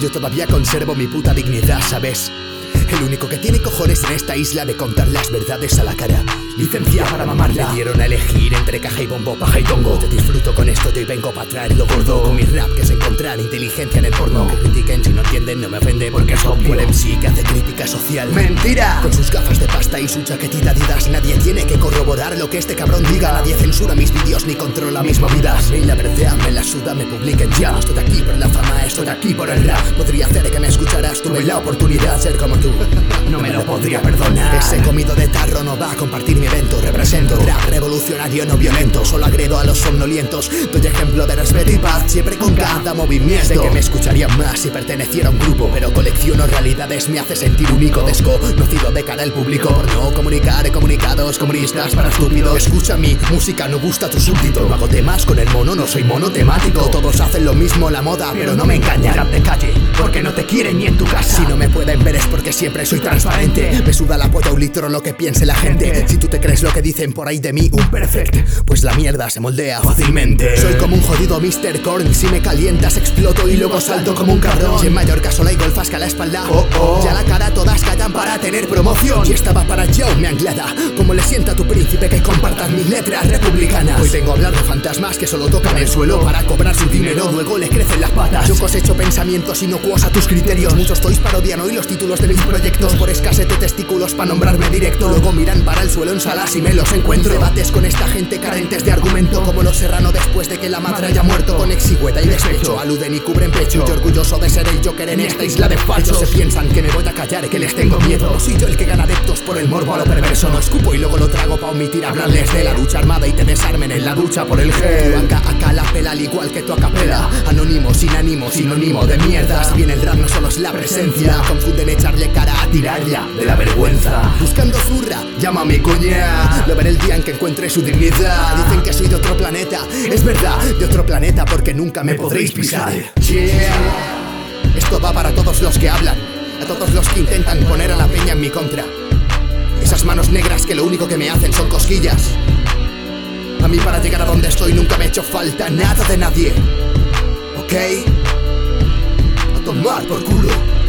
Yo todavía conservo mi puta dignidad, ¿sabes? El único que tiene cojones en esta isla de contar las verdades a la cara. Licencia para mamarla. Me dieron a elegir entre caja y bombo, paja y tongo. Te disfruto y vengo para traer lo gordo. Con mi rap que es encontrar inteligencia en el porno. Que critiquen si no entienden, no me ofende porque es obvio. El MC que hace crítica social. ¡Mentira! Con sus gafas de pasta y su chaquetita didas. Nadie tiene que corroborar lo que este cabrón diga. Nadie censura mis vídeos ni controla mis movidas. Y la verdad me la suda, me publiquen ya. No estoy aquí por la fama, estoy aquí por el rap. Podría hacer que me escucharas, tuve la oportunidad de ser como tú. No me lo podría perdonar. Ese comido de tarro no va a compartir. Represento revolucionario no violento. Solo agredo a los somnolientos. Doy ejemplo de respeto y paz siempre con cada movimiento. Sé que me escucharían más si perteneciera a un grupo. Pero colecciono realidades, me hace sentir único. Desconocido de cara al público. Por no comunicar comunicados comunistas para estúpidos. Escucha mi música, no gusta tu súbdito. No hago temas con el mono, no soy monotemático. Todos hacen lo mismo, la moda, pero no me engañan. Rap de calle, porque no te quieren ni en tu casa. Si no me pueden ver porque siempre soy transparente. Me suda la polla un litro lo que piense la gente. Si tú te crees lo que dicen por ahí de mí, un perfect, pues la mierda se moldea fácilmente. Soy como un jodido Mr. Korn. Si me calientas, exploto y luego salto como un cabrón. Y en Mallorca solo hay golfas a la espalda. Oh, oh. Ya la cara tener promoción. Y estaba para yo, me anglada. Como le sienta tu príncipe que compartas mis letras republicanas. Hoy vengo a hablar de fantasmas que solo tocan el suelo para cobrar su dinero. Luego les crecen las patas. Yo cosecho pensamientos inocuos a tus criterios. Muchos toys parodian hoy los títulos de mis proyectos por escasez de testículos para nombrarme directo. Luego miran para el suelo en salas y me los encuentro. Debates con esta gente carentes de argumento. Como los serrano después de que la madre haya muerto. Con exigüeta y despecho. Aluden y cubren pecho. Yo orgulloso de ser el Joker en esta isla de falsos. Se piensan que me voy a callar, que les tengo miedo. No soy yo el que gana adeptos por el morbo a lo perverso. No escupo y luego lo trago para omitir hablarles de la lucha armada y te desarmen en la ducha por el gel. Acá, acá la pela al igual que tu acapela. Anónimo, sin ánimo, sinónimo de mierda. Si bien el rap no solo es la presencia. Confunden echarle cara a tirarla de la vergüenza. Buscando zurra, llámame coña. Lo veré el día en que encuentre su dignidad. Dicen que soy de otro planeta. Es verdad, de otro planeta porque nunca me podréis pisar. Yeah. Esto va para todos los que hablan, a todos los que intentan poner a la peña en mi contra. Esas manos negras que lo único que me hacen son cosquillas. A mí para llegar a donde estoy nunca me ha hecho falta nada de nadie. ¿Ok? A tomar por culo.